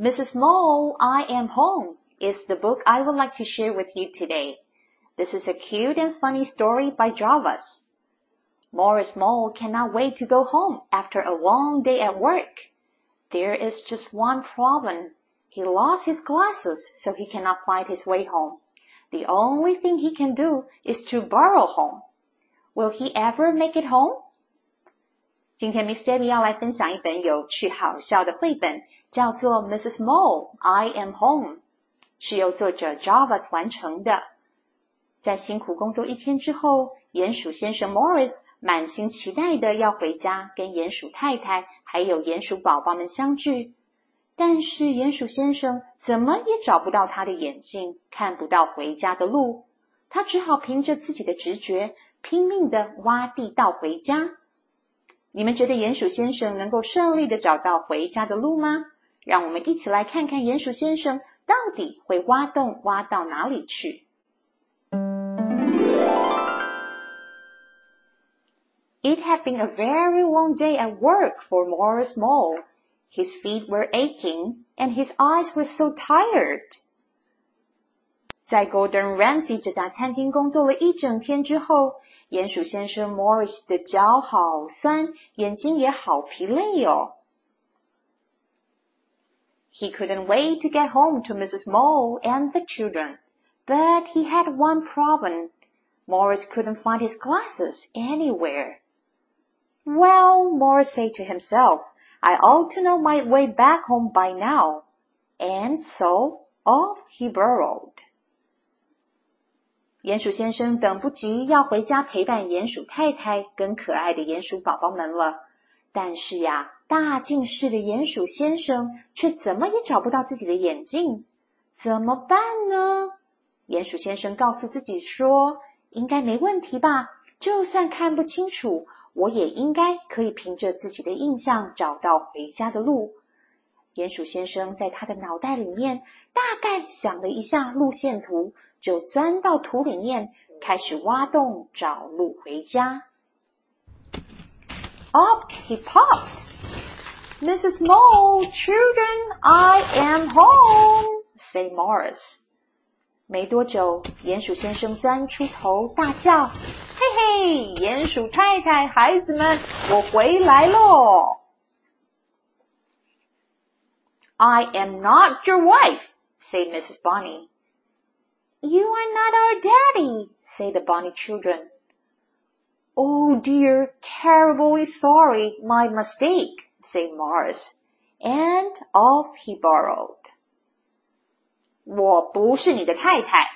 Mrs. Mole, I Am Home is the book I would like to share with you today. This is a cute and funny story by Jarvis. Morris Mole cannot wait to go home after a long day at work. There is just one problem. He lost his glasses, so he cannot find his way home. The only thing he can do is to borrow home. Will he ever make it home? 今天 Miss Debby 要来分享一本有趣好笑的绘本。叫做《Mrs. Mole I Am Home》，是由作者 Jarvis 完成的。在辛苦工作一天之后，鼹鼠先生 Morris 满心期待的要回家，跟鼹鼠太太还有鼹鼠宝宝们相聚。但是鼹鼠先生怎么也找不到他的眼镜，看不到回家的路，他只好凭着自己的直觉，拼命的挖地道回家。你们觉得鼹鼠先生能够顺利的找到回家的路吗？让我们一起来看看鼹鼠先生到底会挖洞挖到哪里去。It had been a very long day at work for Morris Mole. His feet were aching and his eyes were so tired. 在 Golden Ramsy 这家餐厅工作了一整天之后，鼹鼠先生 Morris 的脚好酸，眼睛也好疲累哦。 He couldn't wait to get home to Mrs. Mole and the children, but he had one problem. Morris couldn't find his glasses anywhere. Well, Morris said to himself, I ought to know my way back home by now. And so off he burrowed. 鼹鼠先生等不及要回家陪伴鼹鼠太太跟可爱的鼹鼠宝宝们了。但是呀， 大近视的鼹鼠先生却怎么也找不到自己的眼镜，怎么办呢？鼹鼠先生告诉自己说：“应该没问题吧？就算看不清楚，我也应该可以凭着自己的印象找到回家的路。”鼹鼠先生在他的脑袋里面大概想了一下路线图，就钻到土里面，开始挖洞找路回家。Up he popped. Mrs. Mole, children, I am home, said Morris. 没多久，鼹鼠先生钻出头，大叫：“嘿嘿，鼹鼠太太，孩子们，我回来喽！” I am not your wife, said Mrs. Bunny. You are not our daddy, said the bunny children. Oh dear, terribly sorry, my mistake, said Morris, and off he borrowed 我不是你的太太，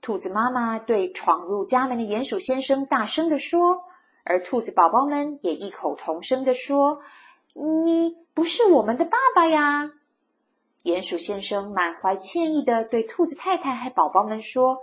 兔子妈妈对闯入家门的鼹鼠先生大声地说，而兔子宝宝们也异口同声地说：“你不是我们的爸爸呀！”鼹鼠先生满怀歉意地对兔子太太和宝宝们说：“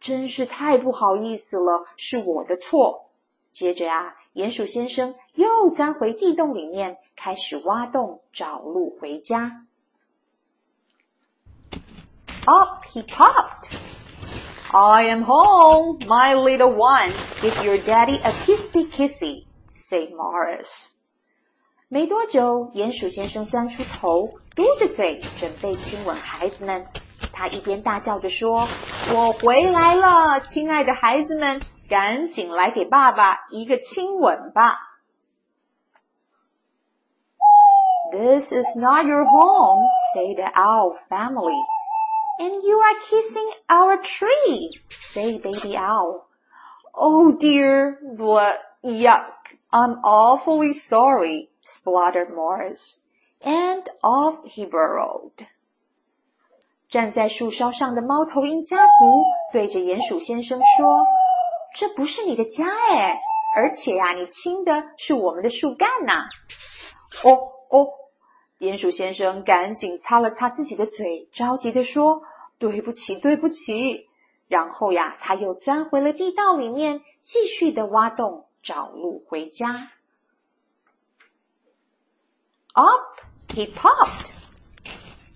真是太不好意思了，是我的错。”接着呀，鼹鼠先生又钻回地洞里面，开始挖洞找路回家。Up he popped. I am home, my little ones. Give your daddy a kissy kissy, said Morris. 没多久，鼹鼠先生钻出头，嘟着嘴，准备亲吻孩子们。他一边大叫着说：“我回来了，亲爱的孩子们！” 赶紧来给爸爸一个亲吻吧。This is not your home, said the owl family. And you are kissing our tree, said baby owl. Oh dear, what yuck. I'm awfully sorry, spluttered Morris. And off he burrowed. 站在树梢上的猫头鹰家族对着鼹鼠先生说。 这不是你的家哎，而且呀，你亲的是我们的树干呐。哦哦，鼹鼠先生赶紧擦了擦自己的嘴，着急的说：“对不起，对不起。”然后呀，他又钻回了地道里面，继续的挖洞找路回家。Up he popped.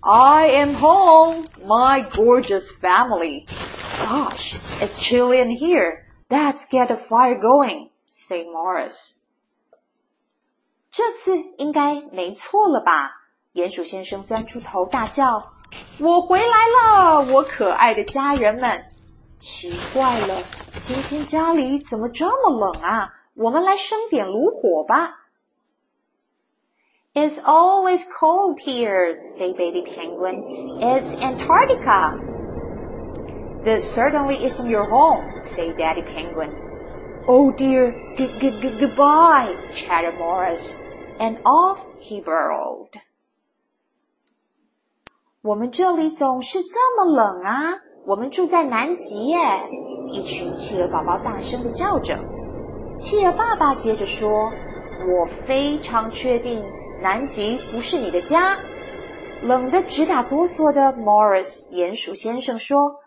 I am home, my gorgeous family. Gosh, it's chilly in here. Let's get a fire going, said Morris. 这次应该没错了吧？鼹鼠先生钻出头大叫：“我回来了，我可爱的家人们！”奇怪了，今天家里怎么这么冷啊？我们来生点炉火吧。It's always cold here, say baby penguin. It's Antarctica. This certainly isn't your home, say daddy penguin. Oh dear, good, good goodbye, chattered Morris, and off he burrowed. 我们这里总是这么冷啊！我们住在南极耶！一群企鹅宝宝大声的叫着。企鹅爸爸接着说：“我非常确定南极不是你的家。”冷得直打哆嗦的 Morris 鼹鼠先生说：“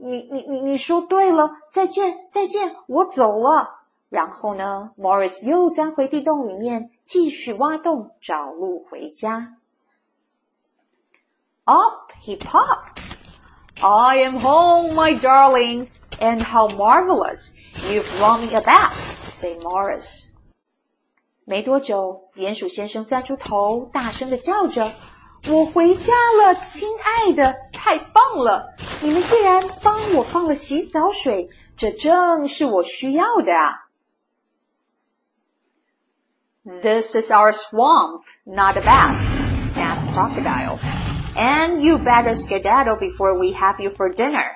你你你你说对了，再见再见，我走了。”然后呢，Morris 又钻回地洞里面，继续挖洞找路回家。Up he popped. I am home, my darlings, and how marvelous you've brought me a bath, said Morris. 没多久，鼹鼠先生钻出头，大声的叫着：“我回家了，亲爱的，太棒了！你们竟然帮我放了洗澡水，这正是我需要的啊！” This is our swamp, not a bath, snapped Crocodile. And you better skedaddle before we have you for dinner.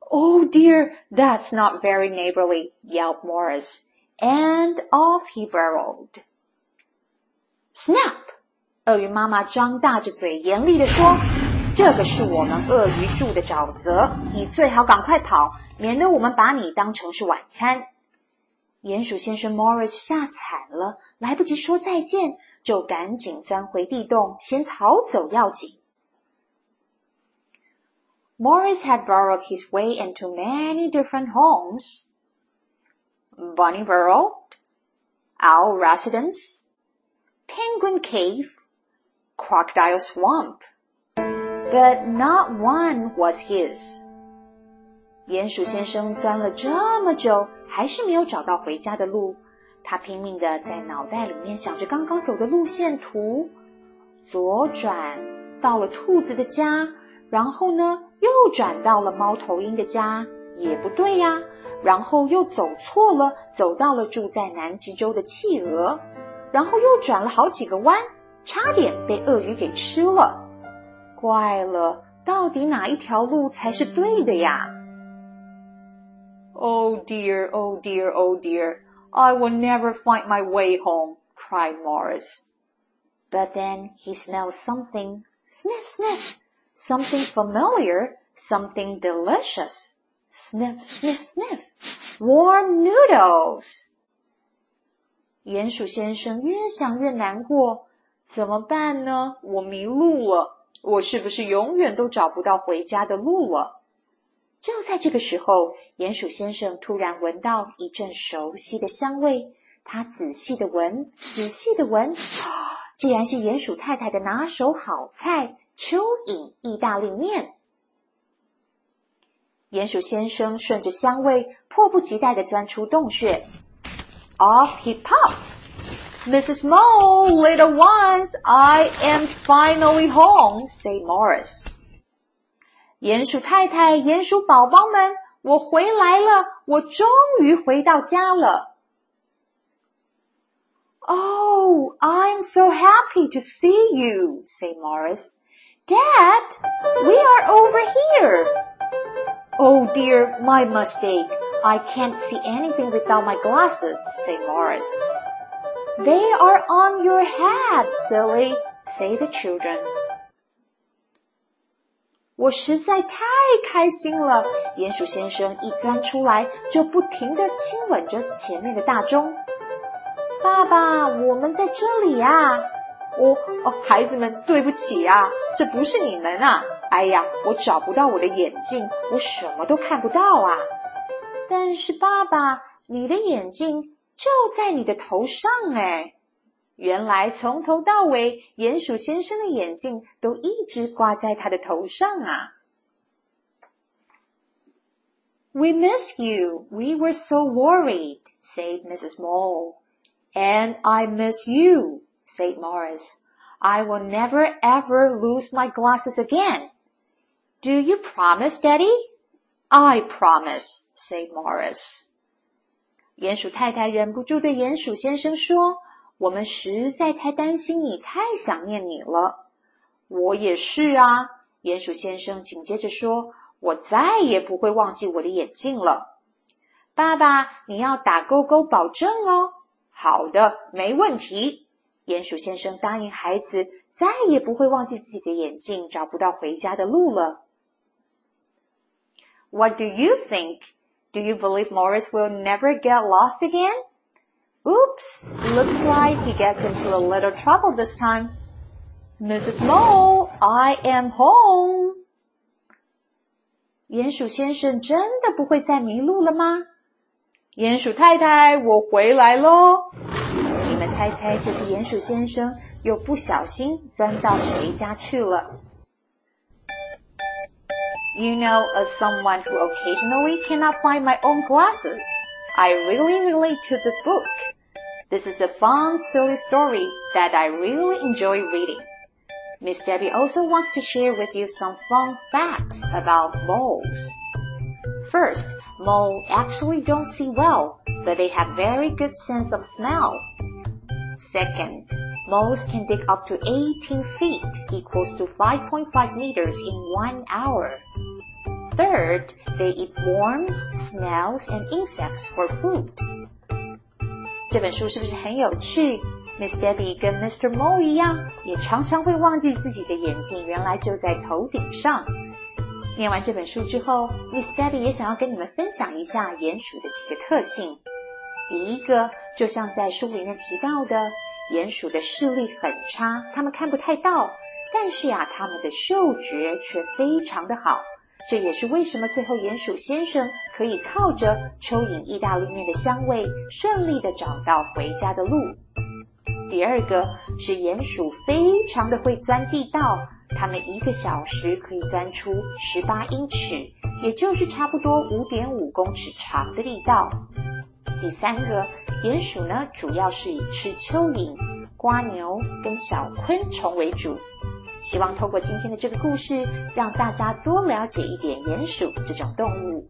Oh dear, that's not very neighborly, yelped Morris. And off he burrowed. Snap! 鳄鱼妈妈张大着嘴，严厉地说：“这个是我们鳄鱼住的沼泽，你最好赶快跑，免得我们把你当成是晚餐。”鼹鼠先生 Morris 吓惨了，来不及说再见，就赶紧钻回地洞，先逃走要紧。Morris had burrowed his way into many different homes. Bunny burrow, owl residence, penguin cave, crocodile swamp, but not one was his. 鼹鼠先生钻了这么久，还是没有找到回家的路。他拼命的在脑袋里面想着刚刚走的路线图，左转到了兔子的家，然后呢，又转到了猫头鹰的家，也不对呀。然后又走错了，走到了住在南极洲的企鹅，然后又转了好几个弯，差点被鳄鱼给吃了。怪了，到底哪一条路才是对的呀？Oh dear, oh dear, oh dear! I will never find my way home! cried Morris. But then he smelled something. Sniff, sniff. something familiar, something delicious. Sniff, sniff, sniff. Warm noodles. 鼹鼠先生越想越难过， 怎么办呢？我迷路了，我是不是永远都找不到回家的路了？就在这个时候，鼹鼠先生突然闻到一阵熟悉的香味，他仔细的闻，仔细的闻啊，竟然是鼹鼠太太的拿手好菜蚯蚓意大利面，鼹鼠先生顺着香味，迫不及待的钻出洞穴。Off he pops！Mrs. Mole, little ones, I am finally home, said Morris. 鼹鼠太太，鼹鼠宝宝们，我回来了，我终于回到家了。Oh, I'm so happy to see you, said Morris. Dad, we are over here. Oh dear, my mistake. I can't see anything without my glasses, said Morris. They are on your head, silly, say the children. 我实在太开心了！鼹鼠先生一钻出来，就不停地亲吻着前面的大钟。爸爸，我们在这里呀！哦哦，孩子们，对不起啊，这不是你们啊！哎呀，我找不到我的眼镜，我什么都看不到啊！但是爸爸，你的眼镜就在你的头上哎！原来从头到尾，鼹鼠先生的眼镜都一直挂在他的头上啊！We miss you. We were so worried, said Mrs. Mole. And I miss you, said Morris. I will never ever lose my glasses again. Do you promise, Daddy? I promise, said Morris. 鼹鼠太太忍不住对鼹鼠先生说：“我们实在太担心你，太想念你了。”我也是啊，鼹鼠先生紧接着说：“我再也不会忘记我的眼镜了。”爸爸，你要打勾勾保证哦。好的，没问题。鼹鼠先生答应孩子，再也不会忘记自己的眼镜找不到回家的路了。What do you think? Do you believe Morris will never get lost again? Oops, looks like he gets into a little trouble this time. Mrs. Mole, I am home. 鼹鼠先生真的不会再迷路了吗？鼹鼠太太，我回来喽！你们猜猜，这只鼹鼠先生又不小心钻到谁家去了 ？You know, as someone who occasionally cannot find my own glasses, I really relate to this book. This is a fun, silly story that I really enjoy reading. Miss Debby also wants to share with you some fun facts about moles. First, Moles actually don't see well, but they have very good sense of smell. Second, moles can dig up to 18 feet, equals to 5.5 meters in one hour. Third, they eat worms, snails, and insects for food. 这本书是不是很有趣？Miss Debbie 跟 Mr. Mo 一样，也常常会忘记自己的眼镜原来就在头顶上。念完这本书之后，Miss Debbie 也想要跟你们分享一下鼹鼠的几个特性。第一个，就像在书里面提到的，鼹鼠的视力很差，它们看不太到，但是呀，它们的嗅觉却非常的好。这也是为什么最后鼹鼠先生可以靠着蚯蚓意大利面的香味，顺利的找到回家的路。第二个是鼹鼠非常的会钻地道。它们一个小时可以钻出十八英尺，也就是差不多五点五公尺长的地道。第三个，鼹鼠呢，主要是以吃蚯蚓、瓜牛跟小昆虫为主。希望透过今天的这个故事，让大家多了解一点鼹鼠这种动物。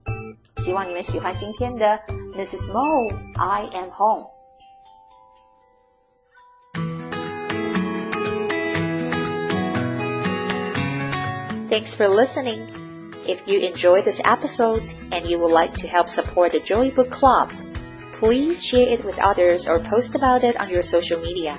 希望你们喜欢今天的 Mrs. Mole I Am Home。Thanks for listening. If you enjoyed this episode and you would like to help support the Joy Book Club, please share it with others or post about it on your social media.